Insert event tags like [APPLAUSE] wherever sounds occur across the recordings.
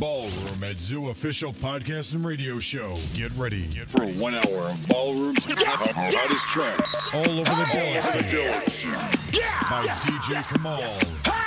Ballroom at Zoo official podcast and radio show. Get ready Get for one hour of Ballroom's hottest tracks all over the village by DJ Kamal.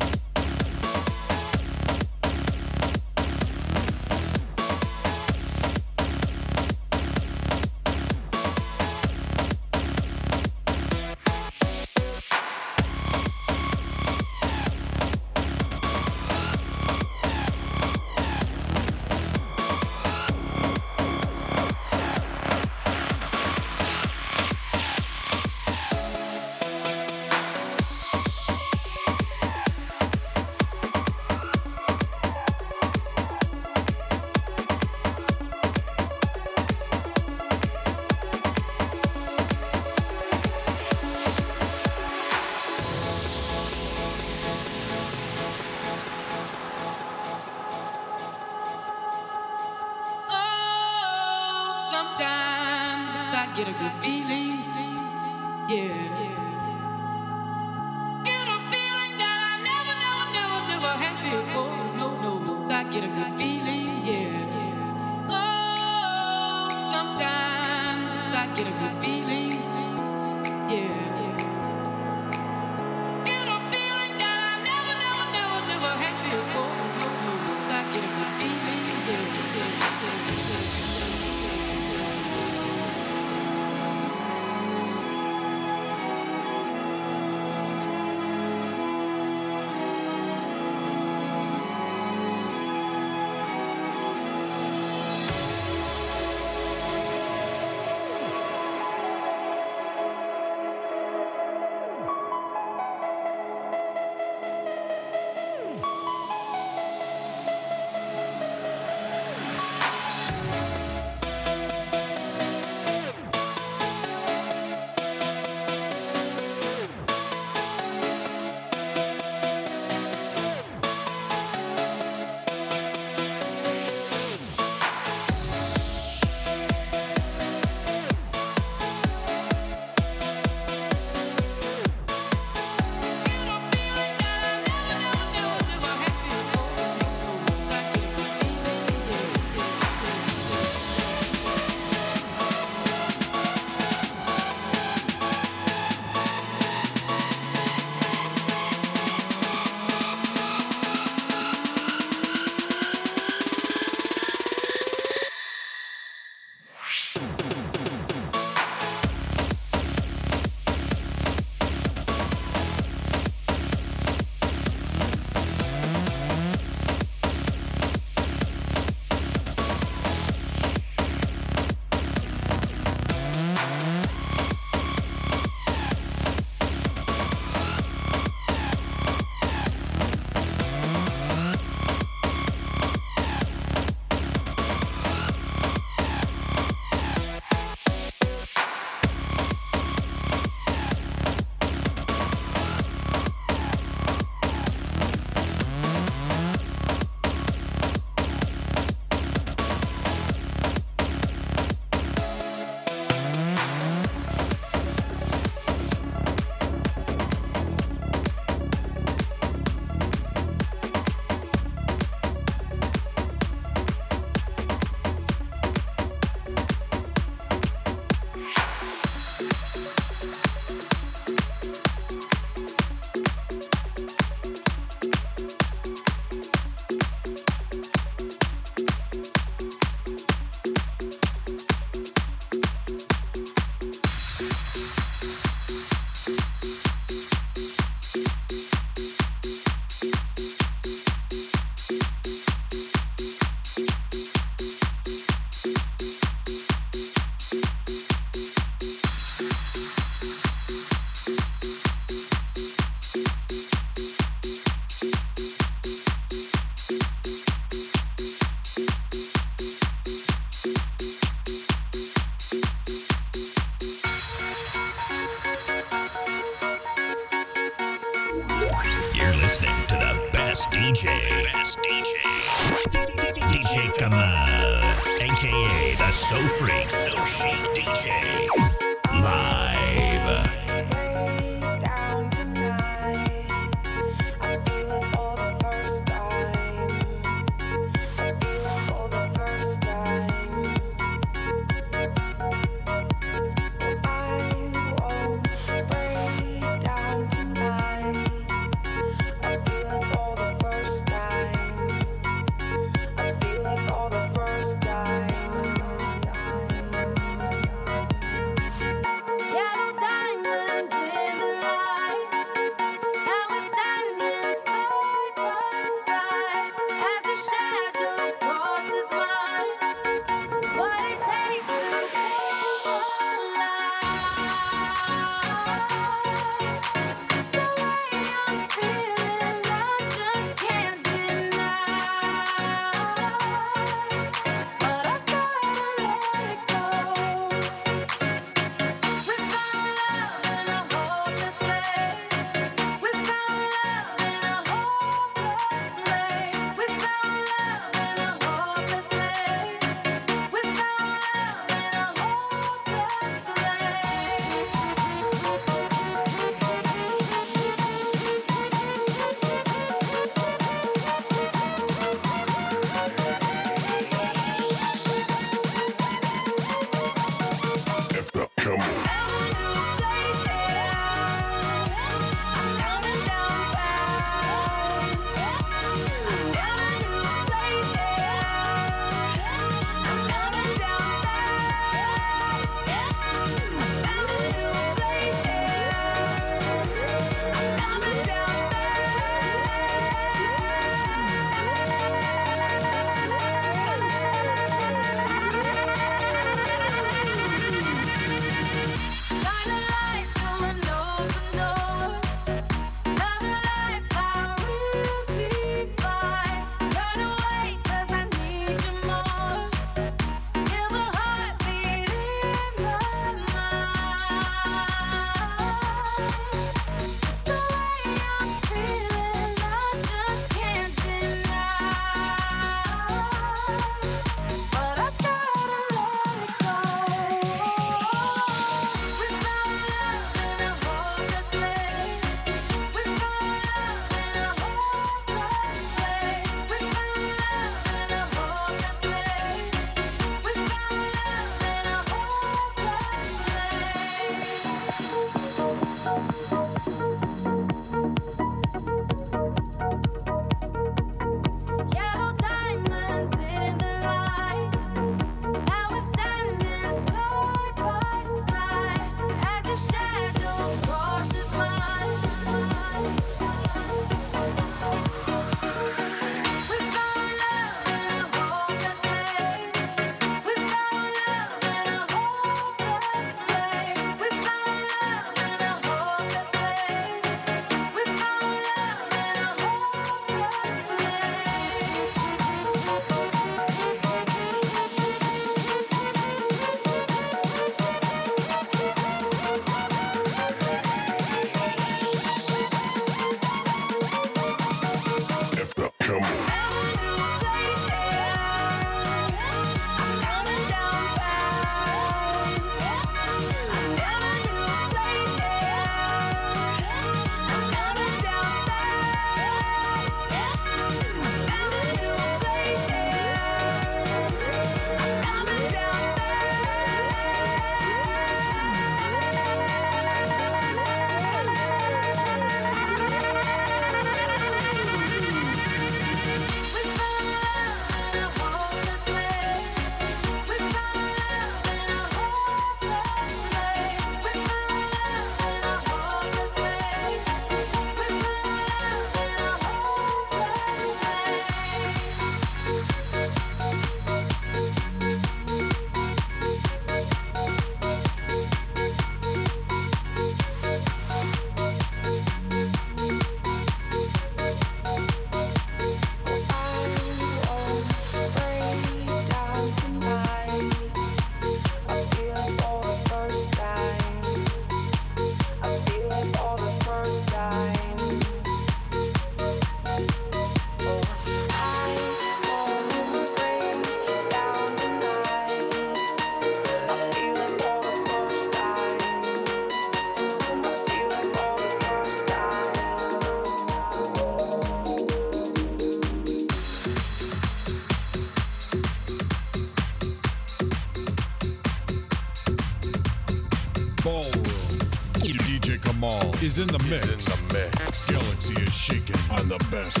mix. in the mix. Galaxy is shaking on the best.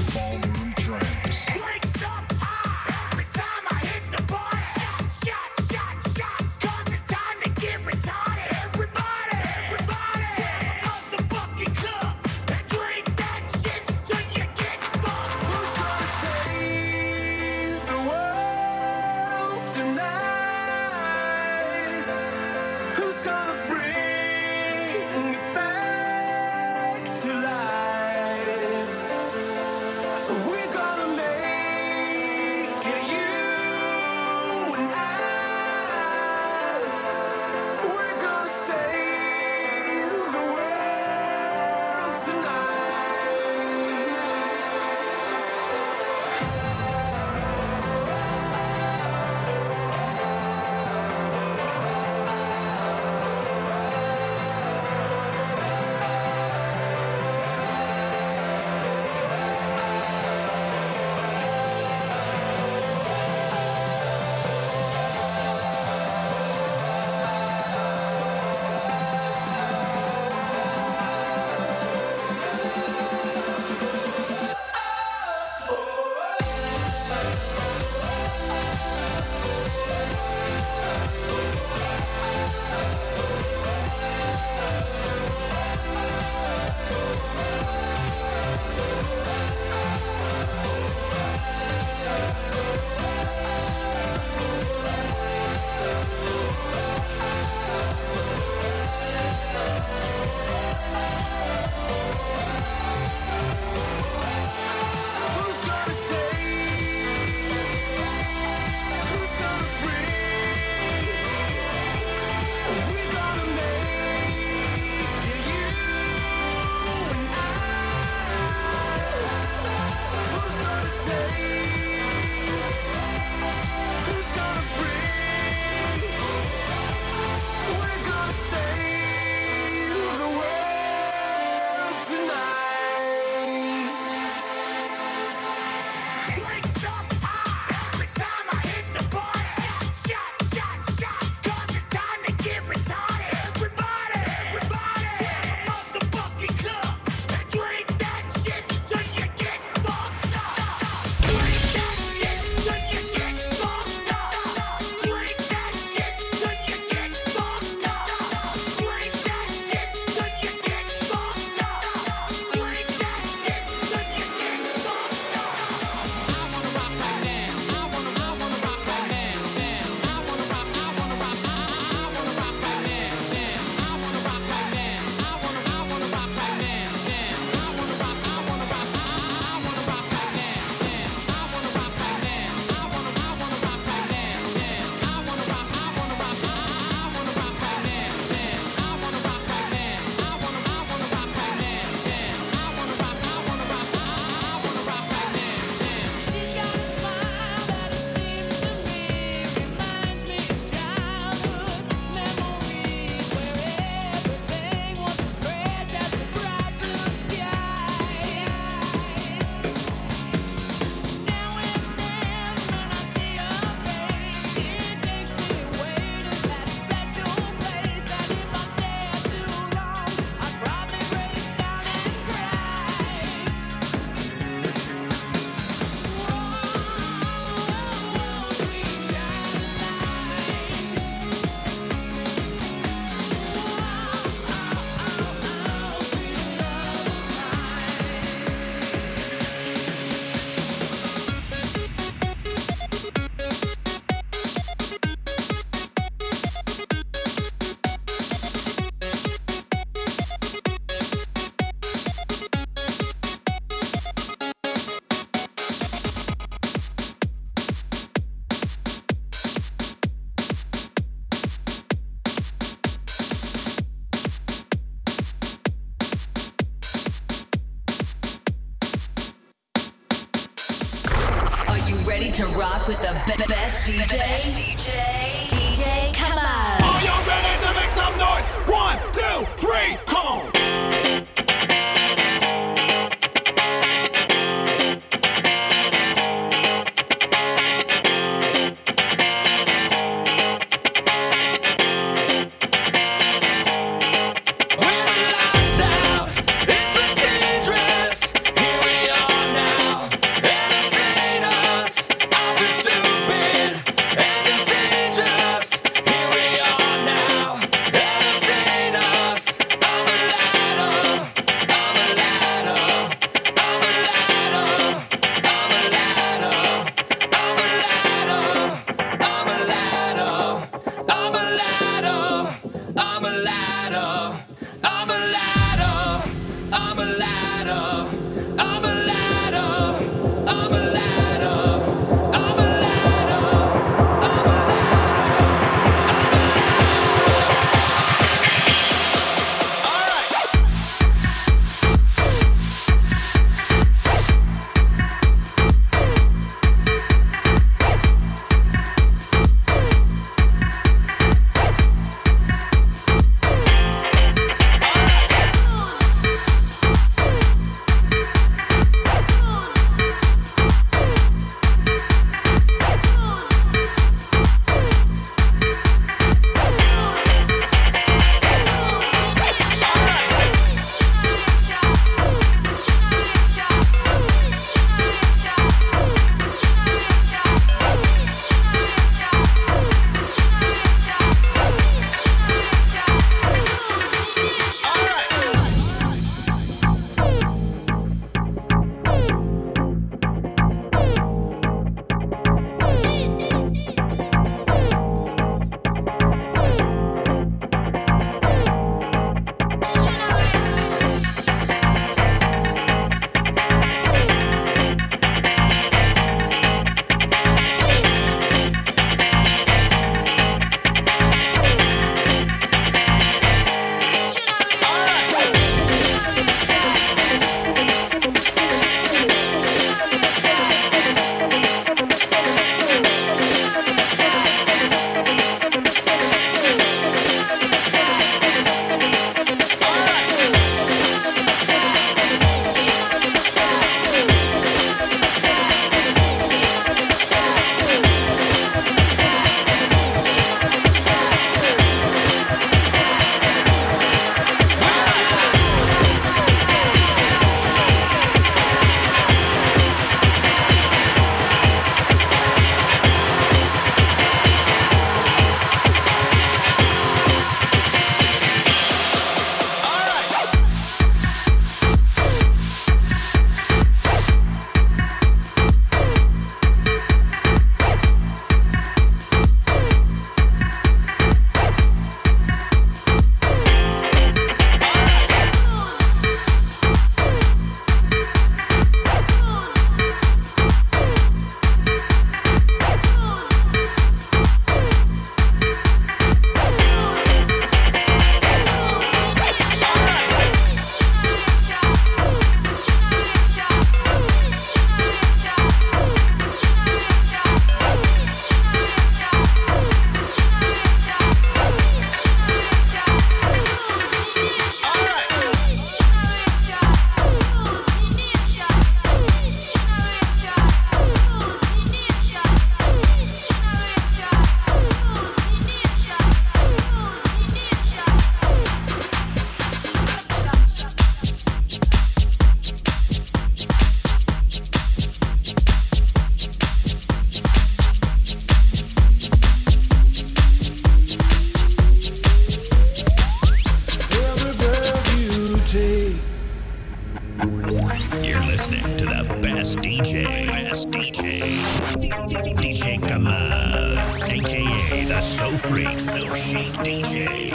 DJ,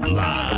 live.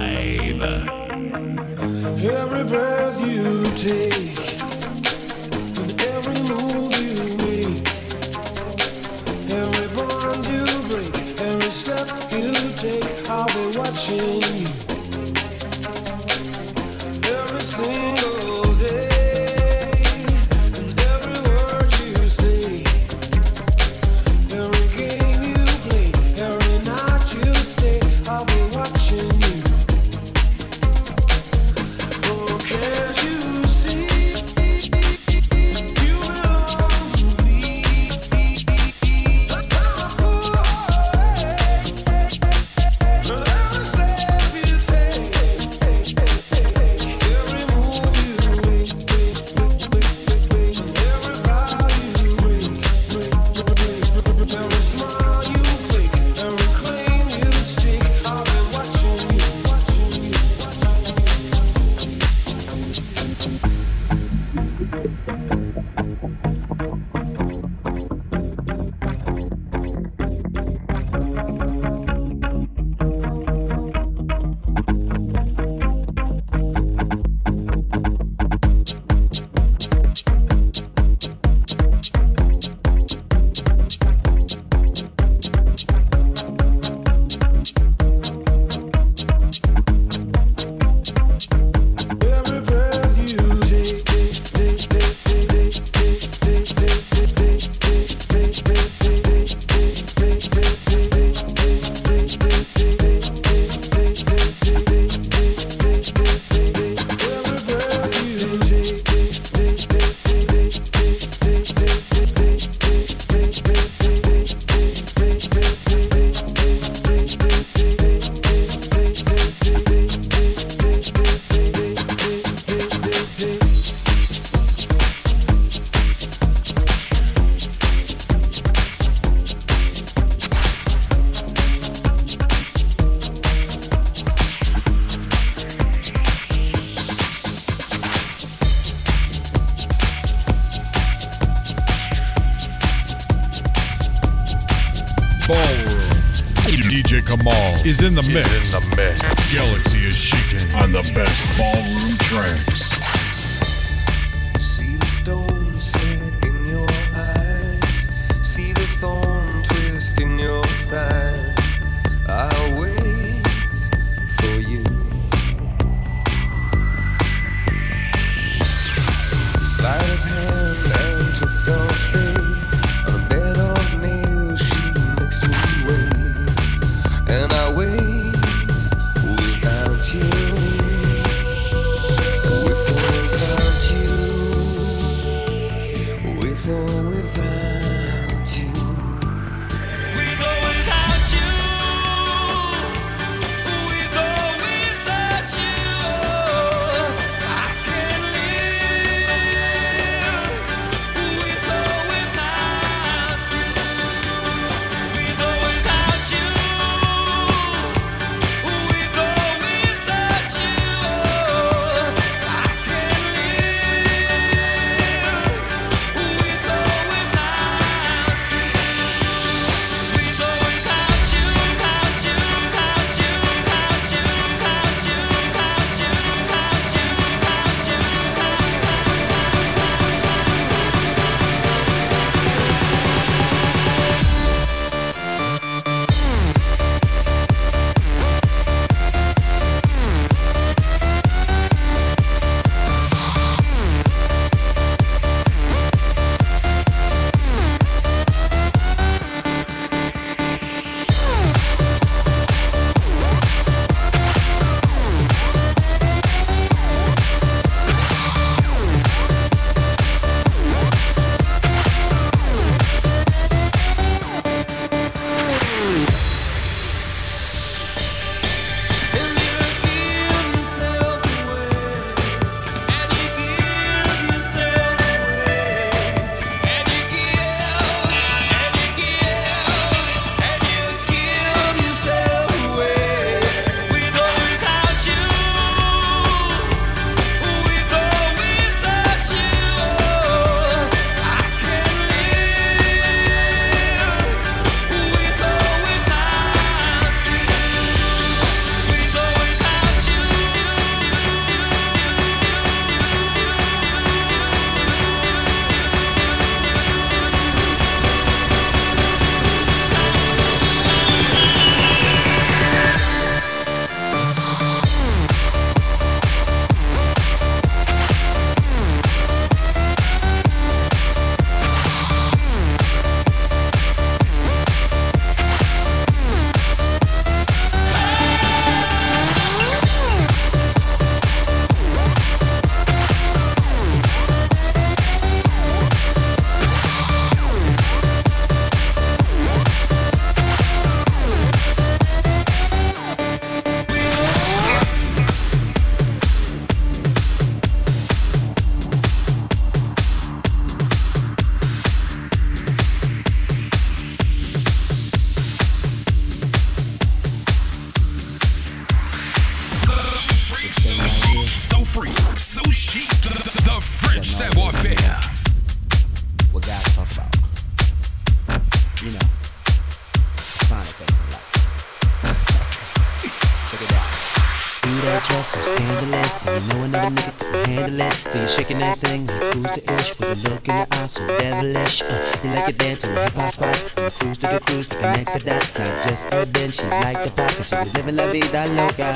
La vida loca.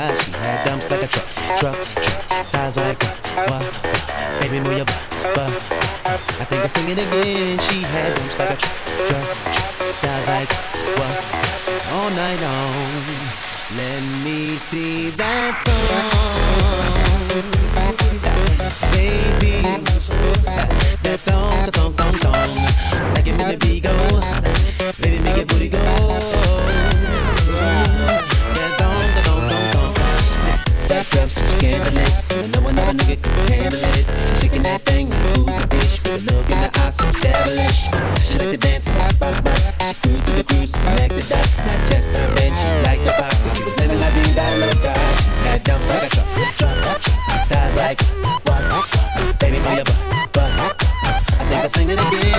I think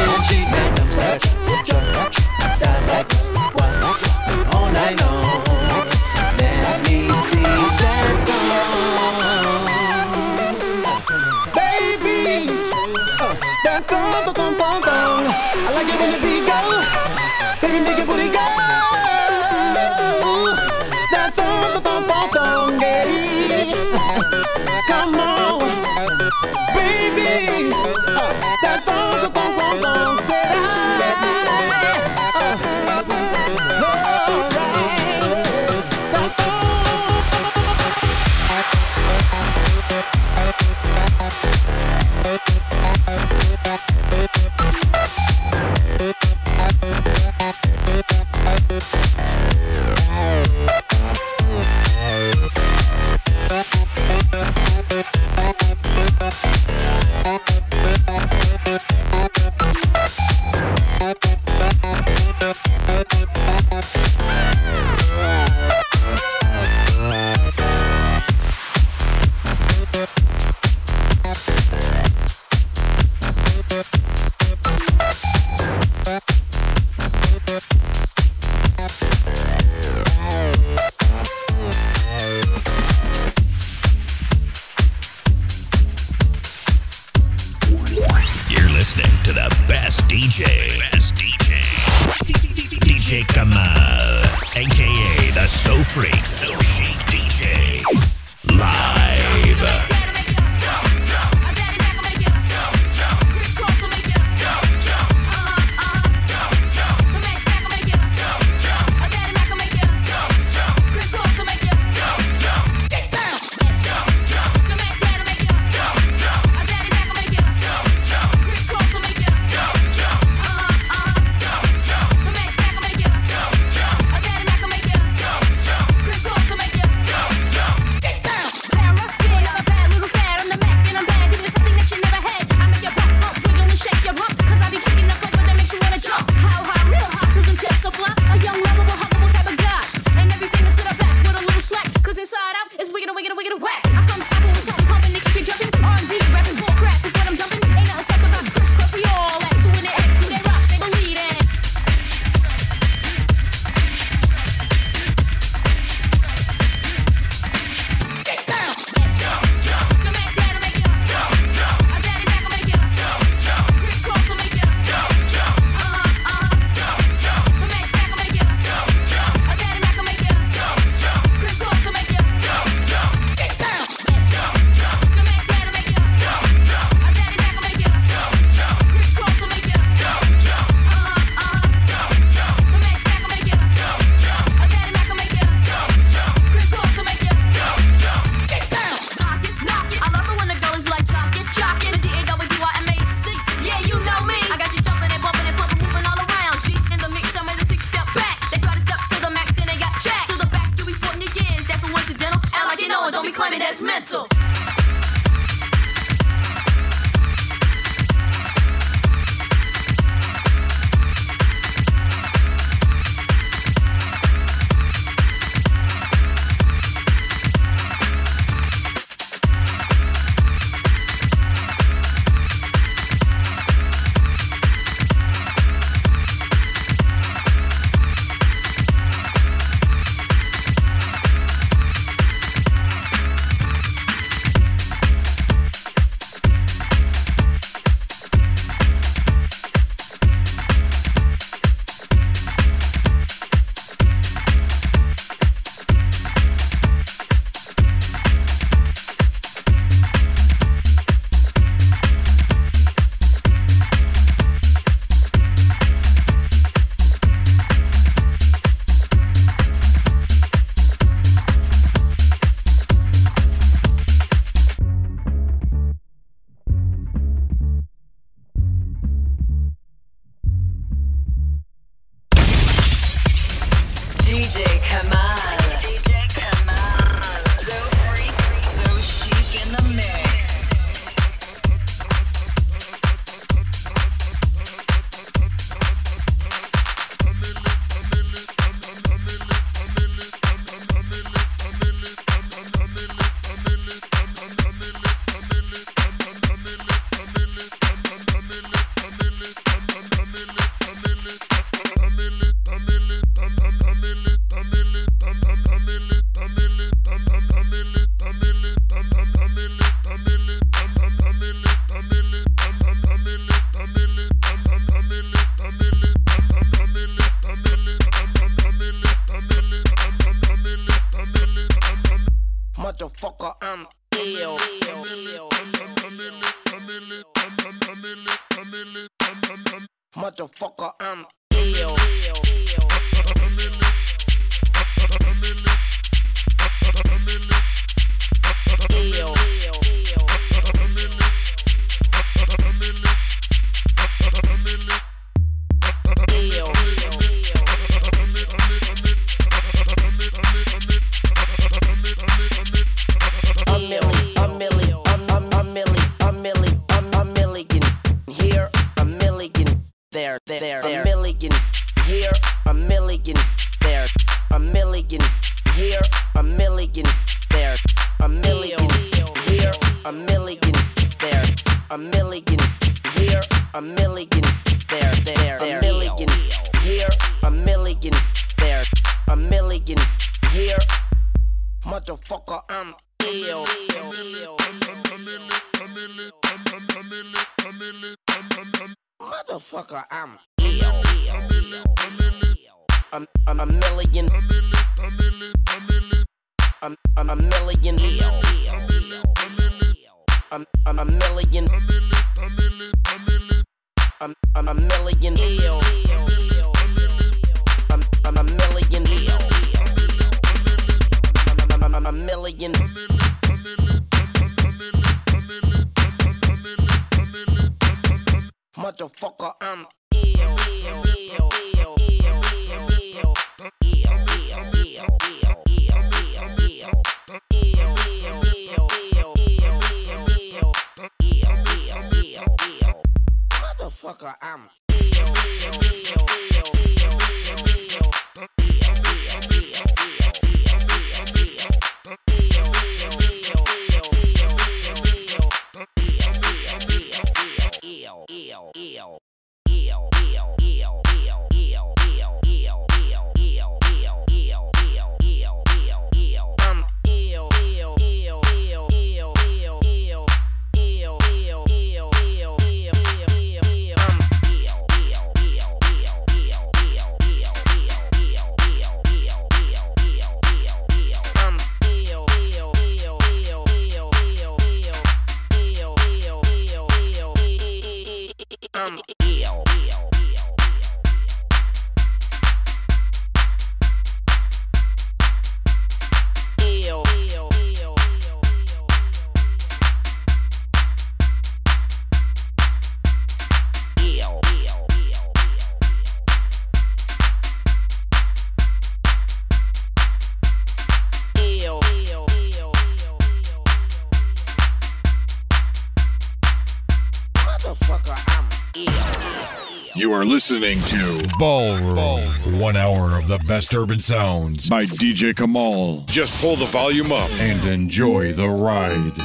are listening to Ballroom. Ballroom. One hour of the best urban sounds by DJ Kamal. Just pull the volume up and enjoy the ride.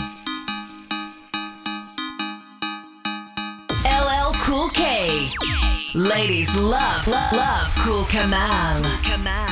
LL Cool K. Ladies love, love, love Cool Kamal. Kamal.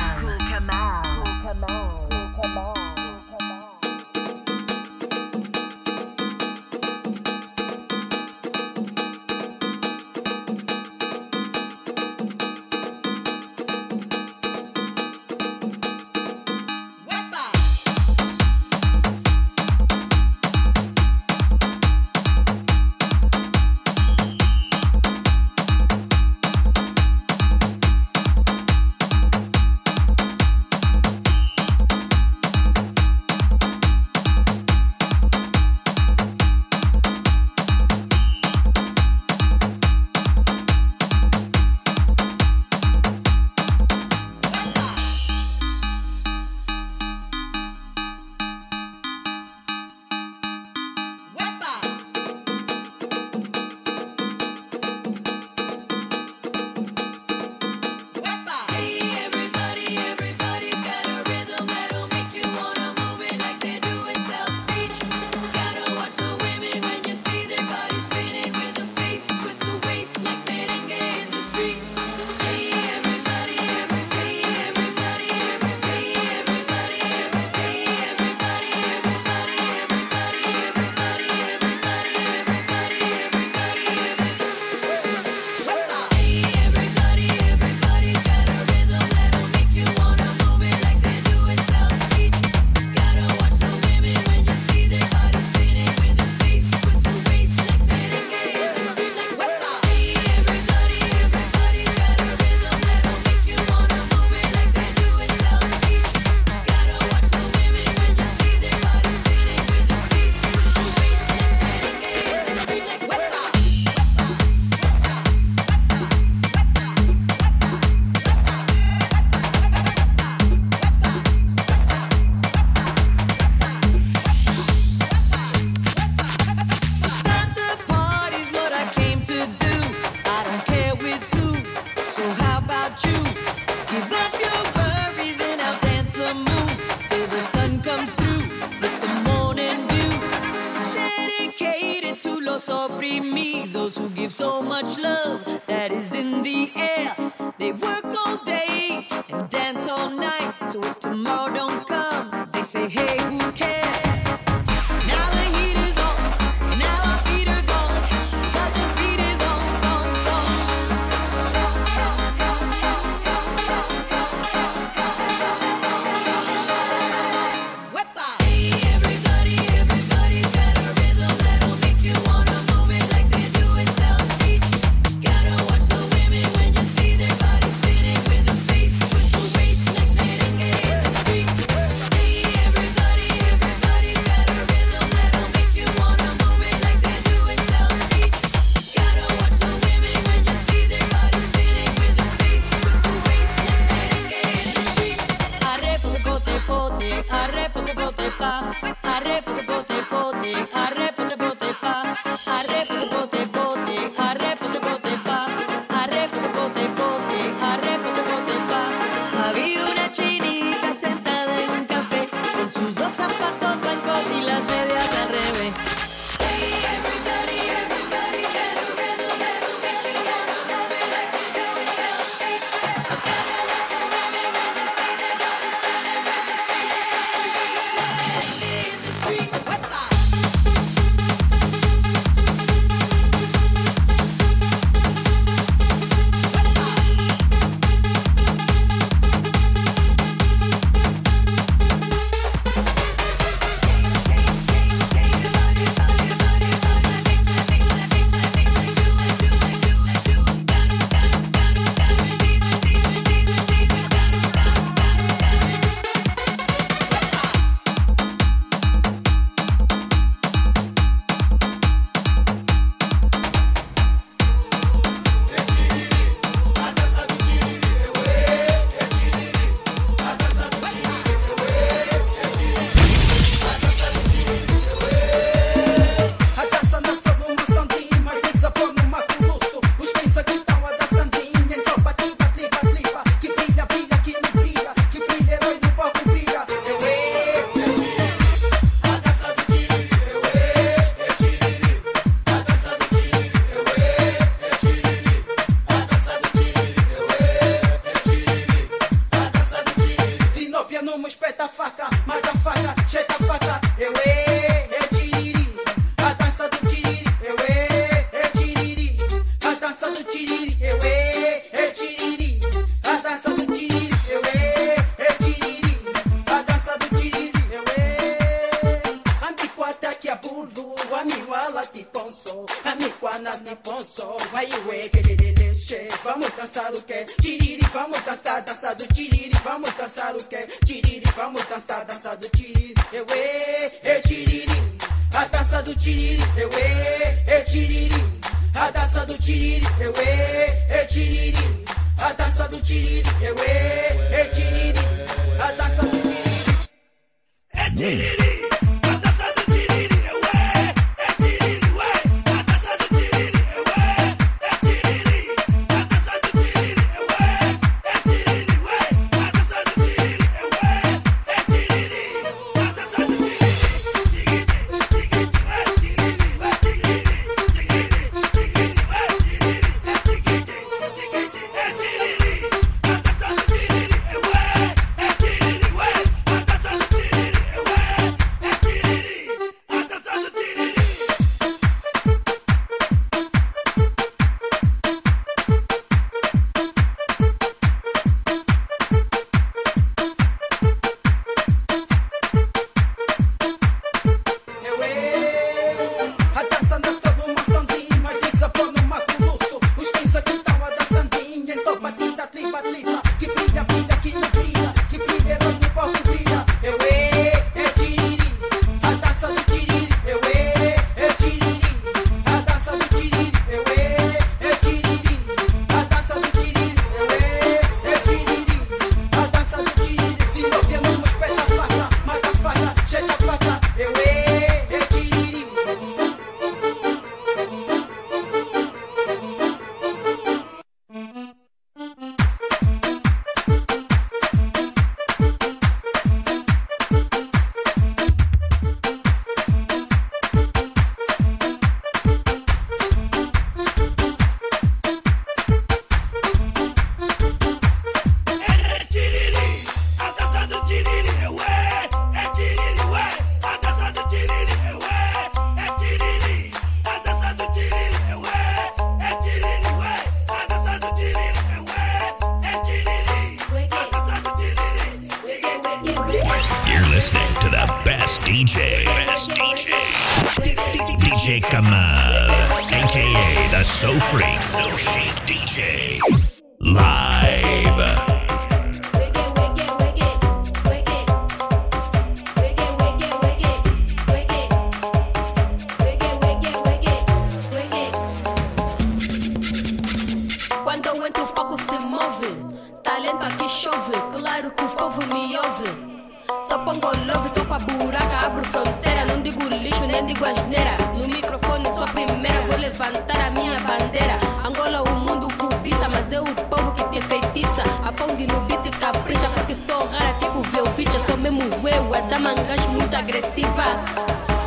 Levantar a minha bandeira. Angola, o mundo cobiça, mas é o povo que te feitiça. A pong no beat capricha, porque sou rara, tipo Velvicha. Sou mesmo eu, a dama gajo muito agressiva.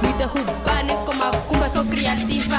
Me derrubar, nem como a cumba, sou criativa.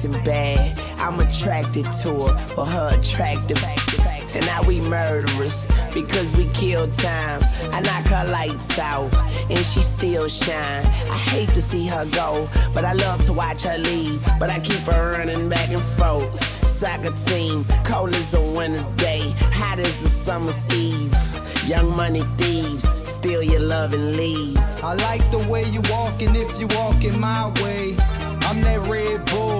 Jackson bad. I'm attracted to her for her attractive. And now we murderers because we kill time. I knock her lights out and she still shine. I hate to see her go, but I love to watch her leave. But I keep her running back and forth. Soccer team, cold as a winter's day, hot as a summer's eve. Young money thieves, steal your love and leave. I like the way you walking if you walking my way. I'm that Red Bull.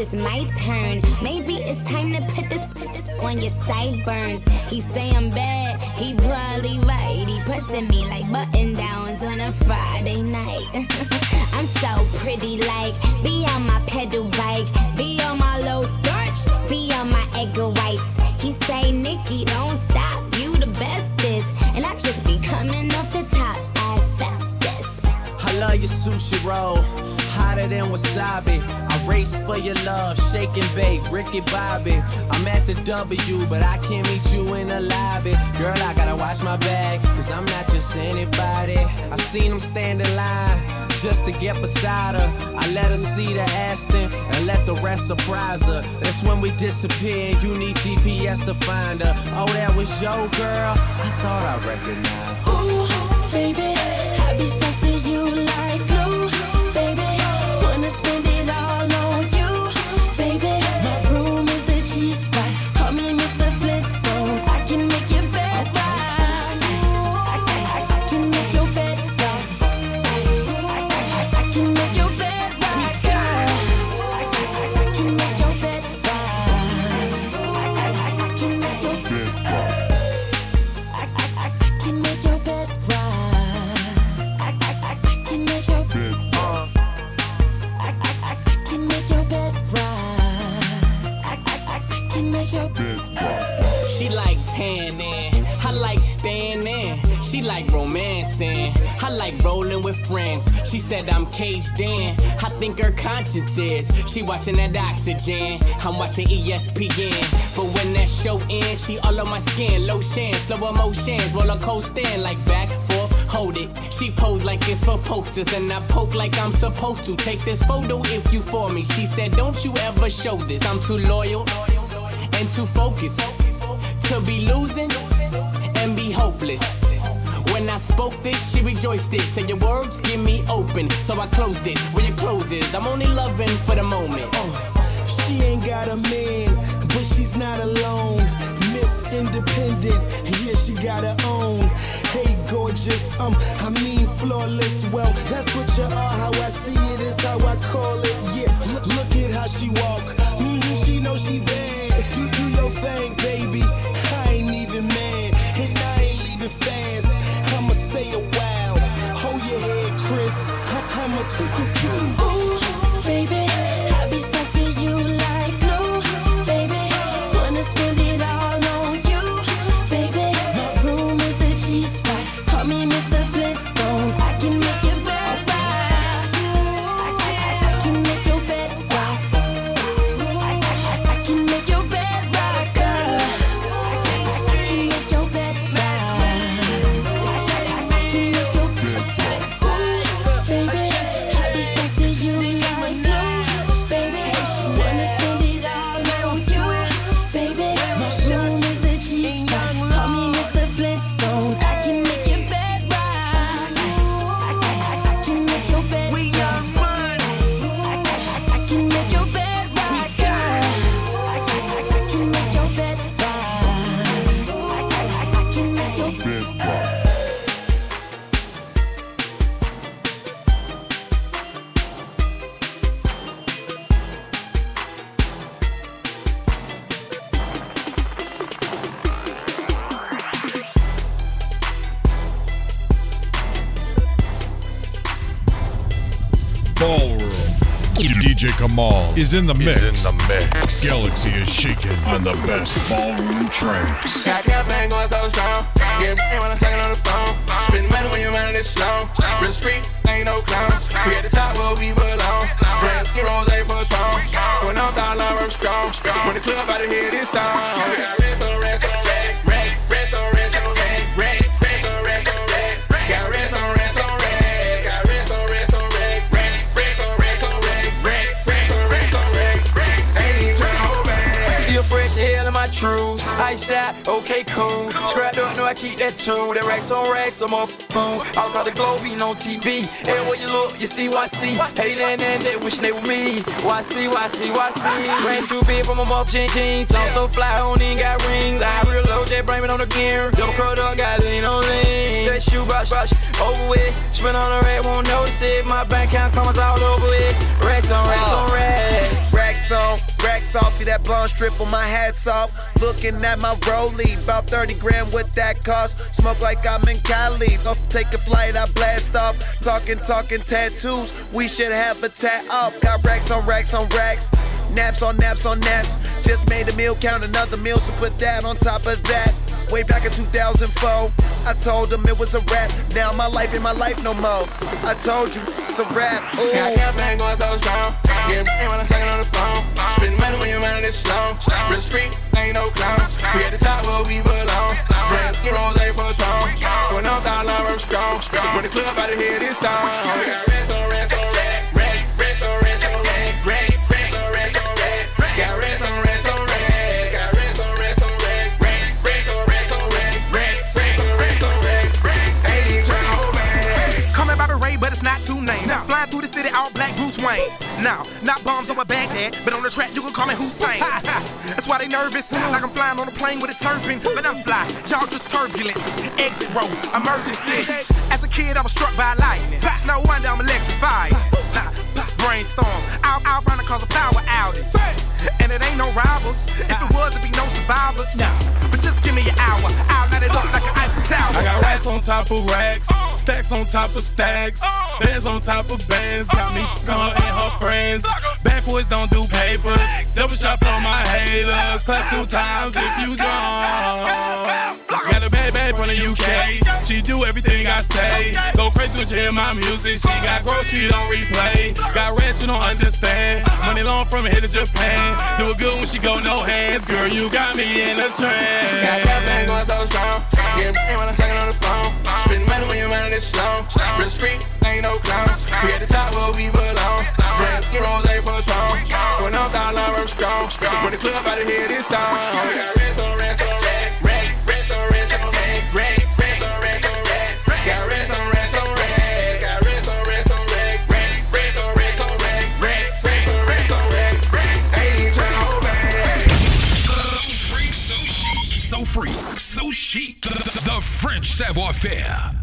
it's my turn. Maybe it's time to put this put this on your sideburns. He say I'm bad. He probably right. He pressing me like button downs on a Friday night. [LAUGHS] I'm so pretty, like be on my pedal bike, be on my low starch, be on my egg whites. He say, Nikki, don't stop. You the bestest, and I just be coming off the top love your sushi roll, hotter than wasabi. I race for your love, shake and bake, Ricky Bobby. I'm at the W, but I can't meet you in the lobby. Girl, I gotta watch my bag, cause I'm not just anybody. I seen them stand in line just to get beside her. I let her see the Aston and let the rest surprise her. That's when we disappear, you need GPS to find her. Oh, that was your girl? I thought I recognized I be stuck to you like glue, baby. Wanna spend with friends. She said I'm caged in, I think her conscience is. She watching that oxygen, I'm watching ESPN. But when that show ends, she all on my skin, lotion, slow emotions, roller coasting like back, forth, hold it. She pose like it's for posters, and I poke like I'm supposed to. Take this photo if you for me. She said, Don't you ever show this. I'm too loyal and too focused to be losing and be hopeless. When I spoke this, she rejoiced it. Said your words give me open, so I closed it. Where your close is, I'm only loving for the moment. She ain't got a man, but she's not alone. Miss Independent, yeah, she got her own. Hey, gorgeous, um, I mean flawless. Well, that's what you are. How I see it is how I call it. Yeah, look, at how she walk. Mhm, she know she bad. Do do your thing, baby. I ain't even mad, and I ain't leaving fast. Stay a while. Hold your head, Chris. I- I'ma take a drink. Ooh, baby, I be stuck to you like glue, baby. Wanna spend it Ballroom. DJ Kamal is in the mix. in the mix. Galaxy is shaking on the best ballroom tracks. Got campaign going so strong. Get paid when I'm talking on the phone. Spend money when you're running this slow. Real street, ain't no clown. We at the top where we belong. Brand new rose, ain't for strong. When I'm down, I'm strong. When the club out of here, this song. We got rest on rest on rest. My. Ice out, okay, cool. Strapped up, know I keep that too. That racks on racks, I'm up food. All across the globe, eating on TV. And Everywhere you look, you see YC. Hating and they wishing they were me. YC, YC, YC. Ran too big from my muff jean jeans. I'm so fly, I don't even got rings. I real low, J bring it on the gear. Double curled up, got lean on lean. That shoe brush, brush, over with. Spin on the red, won't notice it. My bank account comes all over it. Racks on racks on racks. Racks on, racks off. See that blonde strip on my hats off. Looking at my rollie, about 30 grand what that cost. Smoke like I'm in Cali. Go take a flight, I blast off. Talking, talking tattoos. We should have a tat off. Got racks on racks on racks. Naps on naps on naps. Just made a meal, count another meal, so put that on top of that. Way back in 2004. I told them it was a rap. Now my life ain't my life no more. I told you it's a rap. Ooh. Got campaign going so strong. Yeah, when I'm talking on the phone. Spend money when you're running this slow. Real street, ain't no clown. We at the top where we belong. Brand new rolls, ain't for strong. When I'm down, I'm strong. When the club out of here, this song. We all black Bruce Wayne. Now, not bombs on over Baghdad, but on the track you can call me Hussein. That's why they nervous, like I'm flying on a plane with a turbine. But I'm fly, y'all just turbulence. Exit road, emergency. As a kid, I was struck by lightning. It's no wonder I'm electrified. Nah, brainstorm, I'll, I'll run cause a power outage. And it ain't no rivals. If it was, it'd be no survivors. Just give me an hour. I'll let it look like an Eiffel Tower. I got racks on top of racks, stacks on top of stacks, bands on top of bands. Got me her and her friends. Bad boys don't do papers. Double shot for my haters. Clap two times if you drunk. Got a bad babe from the UK. She do everything I say. Go crazy when she hear my music. She got growth, she don't replay. Got rent, she don't understand. Money long from here to Japan. Do it good when she go no hands. Girl, you got me in a trance. Got campaign going so strong. Yeah, when I'm talking on the phone. Spend money when you're running this slow. Real street, ain't no clown. We at the top where we belong. New rolls, ain't for strong. When I'm down, I'm strong. When the club out of here, this song. Chic. The French savoir faire.